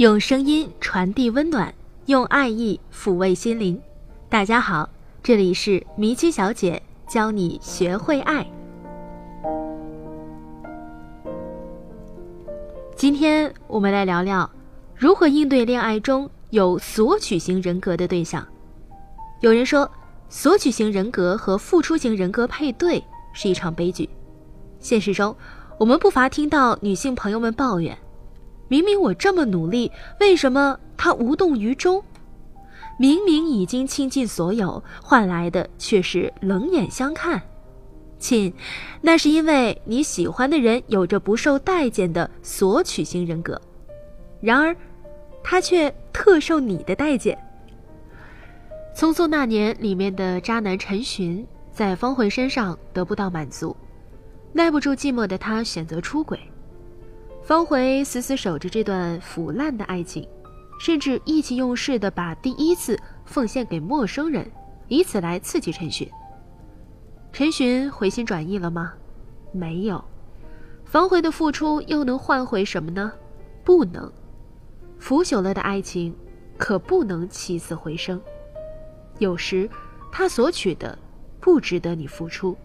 用声音传递温暖，用爱意抚慰心灵。大家好，这里是迷七小姐教你学会爱。今天我们来聊聊如何应对恋爱中有索取型人格的对象。有人说，索取型人格和付出型人格配对是一场悲剧。现实中，我们不乏听到女性朋友们抱怨。明明我这么努力，为什么他无动于衷？明明已经倾尽所有，换来的却是冷眼相看。亲，那是因为你喜欢的人有着不受待见的索取型人格，然而，他却特受你的待见。《匆匆那年》里面的渣男陈寻，在方茴身上得不到满足，耐不住寂寞的他选择出轨。方茴死死守着这段腐烂的爱情，甚至意气用事地把第一次奉献给陌生人，以此来刺激陈寻。陈寻回心转意了吗？没有。方茴的付出又能换回什么呢？不能。腐朽了的爱情，可不能起死回生。有时，他索取的不值得你付出。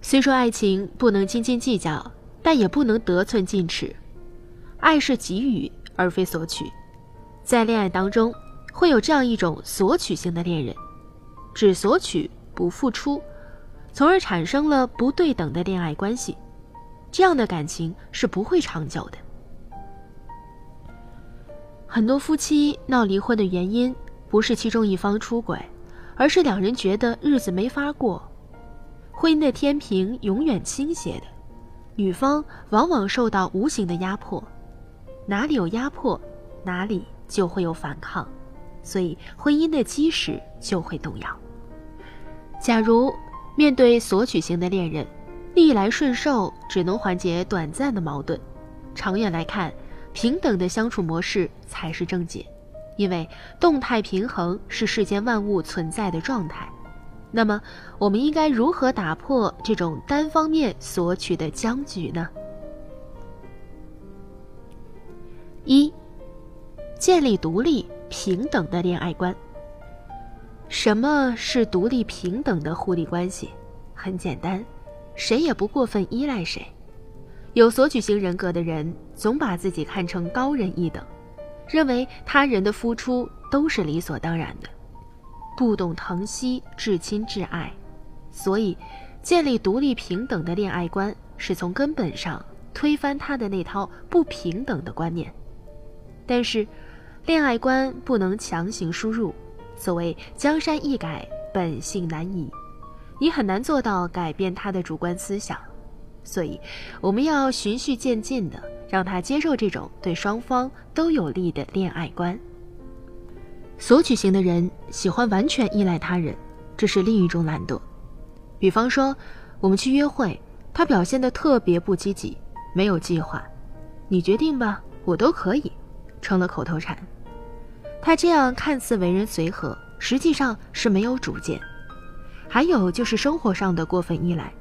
虽说爱情不能斤斤计较。但也不能得寸进尺，爱是给予而非索取。在恋爱当中，会有这样一种索取型的恋人，只索取不付出，从而产生了不对等的恋爱关系。这样的感情是不会长久的。很多夫妻闹离婚的原因，不是其中一方出轨，而是两人觉得日子没法过，婚姻的天平永远倾斜的。女方往往受到无形的压迫，哪里有压迫，哪里就会有反抗，所以婚姻的基石就会动摇。假如面对索取型的恋人，逆来顺受只能缓解短暂的矛盾，长远来看，平等的相处模式才是正解，因为动态平衡是世间万物存在的状态。那么，我们应该如何打破这种单方面索取的僵局呢？一，建立独立平等的恋爱观。什么是独立平等的互利关系？很简单，谁也不过分依赖谁。有索取型人格的人，总把自己看成高人一等，认为他人的付出都是理所当然的。不懂疼惜、至亲至爱，所以建立独立平等的恋爱观，是从根本上推翻他的那套不平等的观念。但是，恋爱观不能强行输入，所谓江山易改，本性难移，你很难做到改变他的主观思想。所以，我们要循序渐进的让他接受这种对双方都有利的恋爱观。索取型的人喜欢完全依赖他人，这是另一种懒惰。比方说，我们去约会，他表现得特别不积极，没有计划，你决定吧，我都可以，成了口头禅。他这样看似为人随和，实际上是没有主见。还有就是生活上的过分依赖，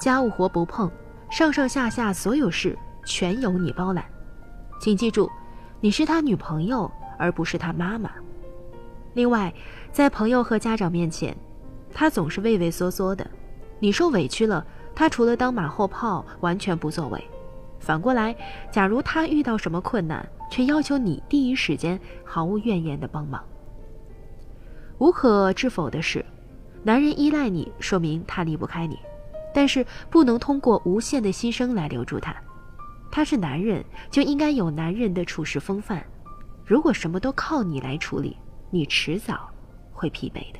家务活不碰，上上下下所有事全由你包揽。请记住，你是他女朋友，而不是他妈妈。另外，在朋友和家长面前，他总是畏畏缩缩的。你受委屈了，他除了当马后炮，完全不作为。反过来，假如他遇到什么困难，却要求你第一时间毫无怨言的帮忙。无可置否的是，男人依赖你，说明他离不开你，但是不能通过无限的牺牲来留住他。他是男人，就应该有男人的处事风范。如果什么都靠你来处理，你迟早会疲惫的。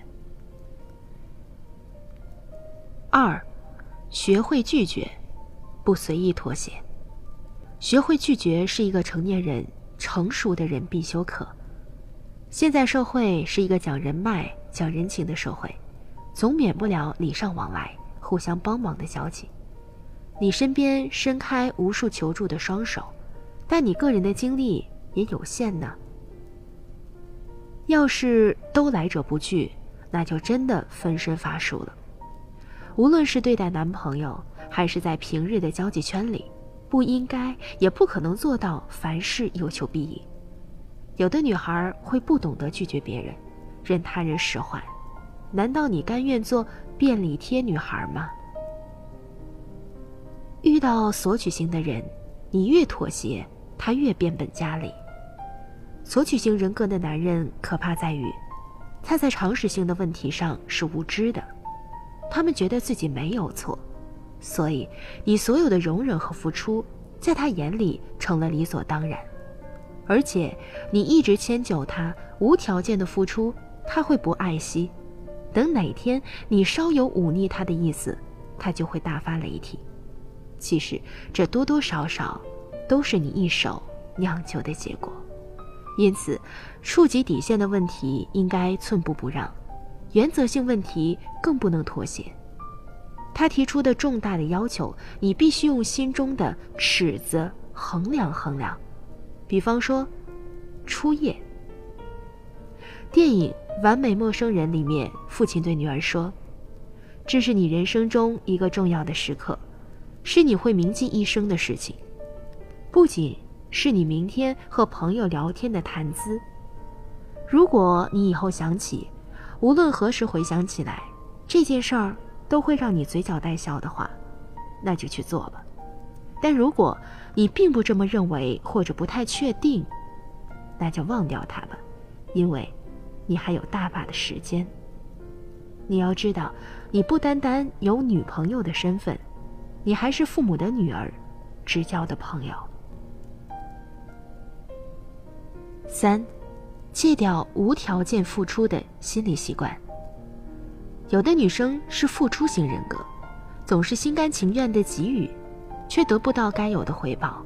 二，学会拒绝，不随意妥协。学会拒绝是一个成年人、成熟的人必修课。现在社会是一个讲人脉、讲人情的社会，总免不了礼尚往来、互相帮忙的交情。你身边伸开无数求助的双手，但你个人的精力也有限呢。要是都来者不拒，那就真的分身乏术了。无论是对待男朋友，还是在平日的交际圈里，不应该也不可能做到凡事有求必应。有的女孩会不懂得拒绝别人，任他人使唤。难道你甘愿做便利贴女孩吗？遇到索取型的人，你越妥协，他越变本加厉。索取型人格的男人可怕在于，他在常识性的问题上是无知的，他们觉得自己没有错，所以你所有的容忍和付出，在他眼里成了理所当然。而且你一直迁就他，无条件的付出，他会不爱惜。等哪天你稍有忤逆他的意思，他就会大发雷霆。其实这多多少少都是你一手酿就的结果。因此，触及底线的问题应该寸步不让，原则性问题更不能妥协。他提出的重大的要求，你必须用心中的尺子衡量衡量。比方说，初夜。电影《完美陌生人》里面，父亲对女儿说：“这是你人生中一个重要的时刻，是你会铭记一生的事情，不仅是你明天和朋友聊天的谈资。如果你以后想起，无论何时回想起来，这件事儿都会让你嘴角带笑的话，那就去做吧。”但如果你并不这么认为，或者不太确定，那就忘掉它吧，因为，你还有大把的时间。你要知道，你不单单有女朋友的身份，你还是父母的女儿，至交的朋友。三，戒掉无条件付出的心理习惯。有的女生是付出型人格，总是心甘情愿的给予。却得不到该有的回报，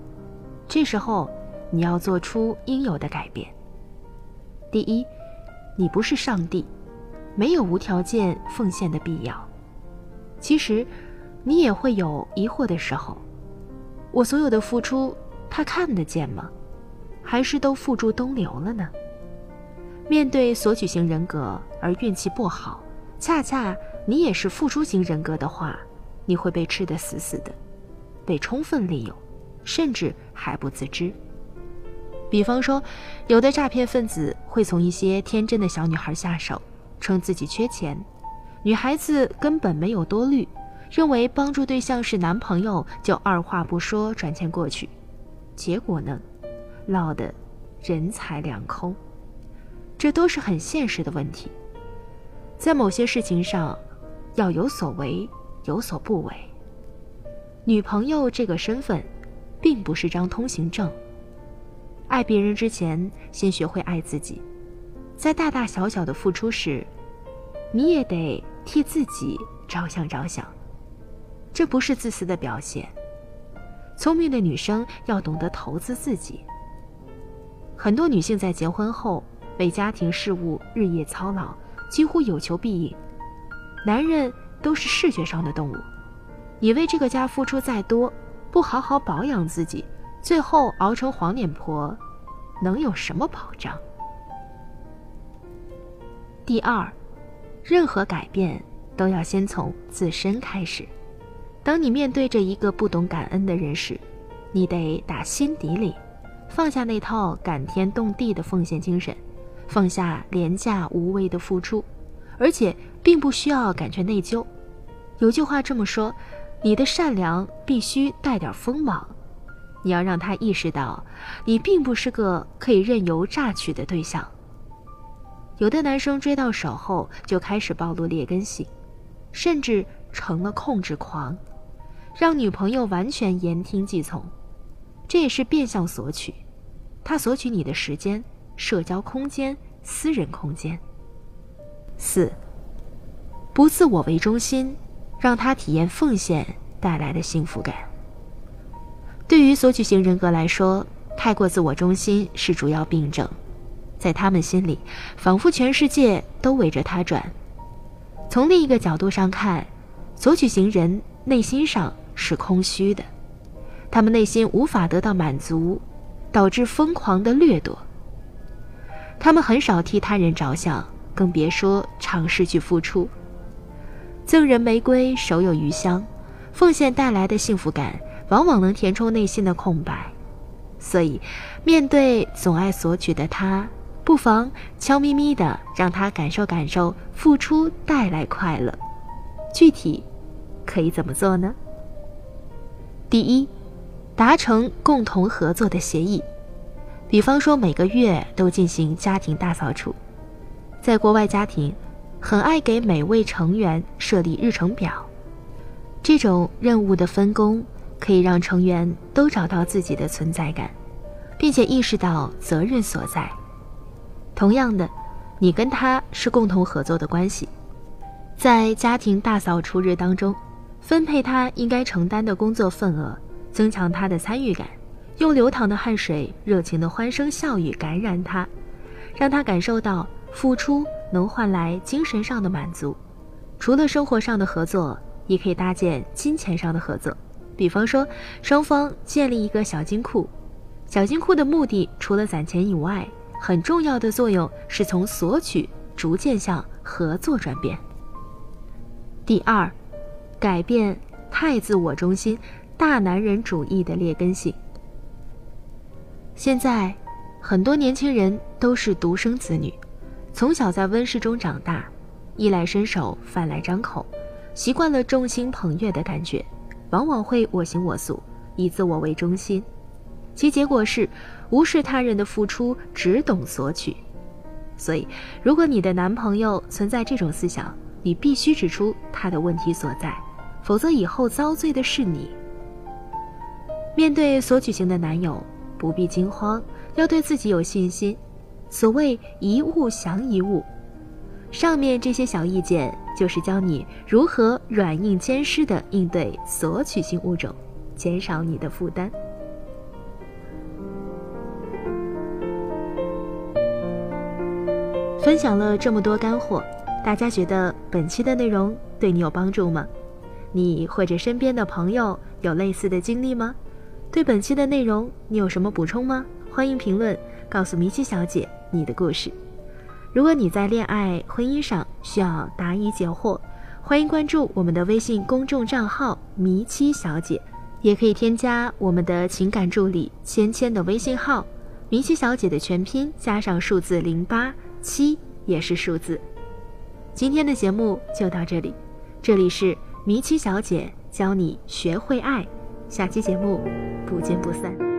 这时候你要做出应有的改变。第一，你不是上帝，没有无条件奉献的必要。其实，你也会有疑惑的时候：我所有的付出，他看得见吗？还是都付诸东流了呢？面对索取型人格而运气不好，恰恰你也是付出型人格的话，你会被吃得死死的。被充分利用，甚至还不自知。比方说，有的诈骗分子会从一些天真的小女孩下手，称自己缺钱，女孩子根本没有多虑，认为帮助对象是男朋友，就二话不说转钱过去，结果呢，落得人财两空。这都是很现实的问题，在某些事情上，要有所为，有所不为。女朋友这个身份，并不是张通行证。爱别人之前，先学会爱自己。在大大小小的付出时，你也得替自己着想着想。这不是自私的表现。聪明的女生要懂得投资自己。很多女性在结婚后，为家庭事务日夜操劳，几乎有求必应。男人都是视觉上的动物。你为这个家付出再多，不好好保养自己，最后熬成黄脸婆，能有什么保障？第二，任何改变都要先从自身开始。当你面对着一个不懂感恩的人时，你得打心底里放下那套感天动地的奉献精神，放下廉价无谓的付出，而且并不需要感觉内疚。有句话这么说。你的善良必须带点锋芒，你要让他意识到，你并不是个可以任由榨取的对象。有的男生追到手后就开始暴露劣根性，甚至成了控制狂，让女朋友完全言听计从，这也是变相索取。他索取你的时间、社交空间、私人空间。四，不自我为中心。让他体验奉献带来的幸福感。对于索取型人格来说，太过自我中心是主要病症，在他们心里，仿佛全世界都围着他转。从另一个角度上看，索取型人内心上是空虚的，他们内心无法得到满足，导致疯狂的掠夺。他们很少替他人着想，更别说尝试去付出。赠人玫瑰，手有余香。奉献带来的幸福感，往往能填充内心的空白。所以，面对总爱索取的他，不妨悄咪咪的让他感受感受付出带来快乐。具体可以怎么做呢？第一，达成共同合作的协议，比方说每个月都进行家庭大扫除。在国外家庭，很爱给每位成员设立日程表，这种任务的分工可以让成员都找到自己的存在感，并且意识到责任所在。同样的，你跟他是共同合作的关系，在家庭大扫除日当中，分配他应该承担的工作份额，增强他的参与感，用流淌的汗水、热情的欢声笑语感染他，让他感受到。付出能换来精神上的满足，除了生活上的合作，也可以搭建金钱上的合作。比方说，双方建立一个小金库。小金库的目的除了攒钱以外，很重要的作用是从索取逐渐向合作转变。第二，改变太自我中心、大男人主义的劣根性。现在，很多年轻人都是独生子女。从小在温室中长大，衣来伸手，饭来张口，习惯了众星捧月的感觉，往往会我行我素，以自我为中心，其结果是无视他人的付出，只懂索取。所以，如果你的男朋友存在这种思想，你必须指出他的问题所在，否则以后遭罪的是你。面对索取型的男友，不必惊慌，要对自己有信心。所谓一物降一物，上面这些小意见就是教你如何软硬兼施的应对索取型物种，减少你的负担。分享了这么多干货，大家觉得本期的内容对你有帮助吗？你或者身边的朋友有类似的经历吗？对本期的内容你有什么补充吗？欢迎评论告诉米奇小姐。你的故事。如果你在恋爱、婚姻上需要答疑解惑，欢迎关注我们的微信公众账号“迷七小姐”，也可以添加我们的情感助理芊芊的微信号“迷七小姐”的全拼加上数字零八七也是数字。今天的节目就到这里，这里是迷七小姐教你学会爱，下期节目不见不散。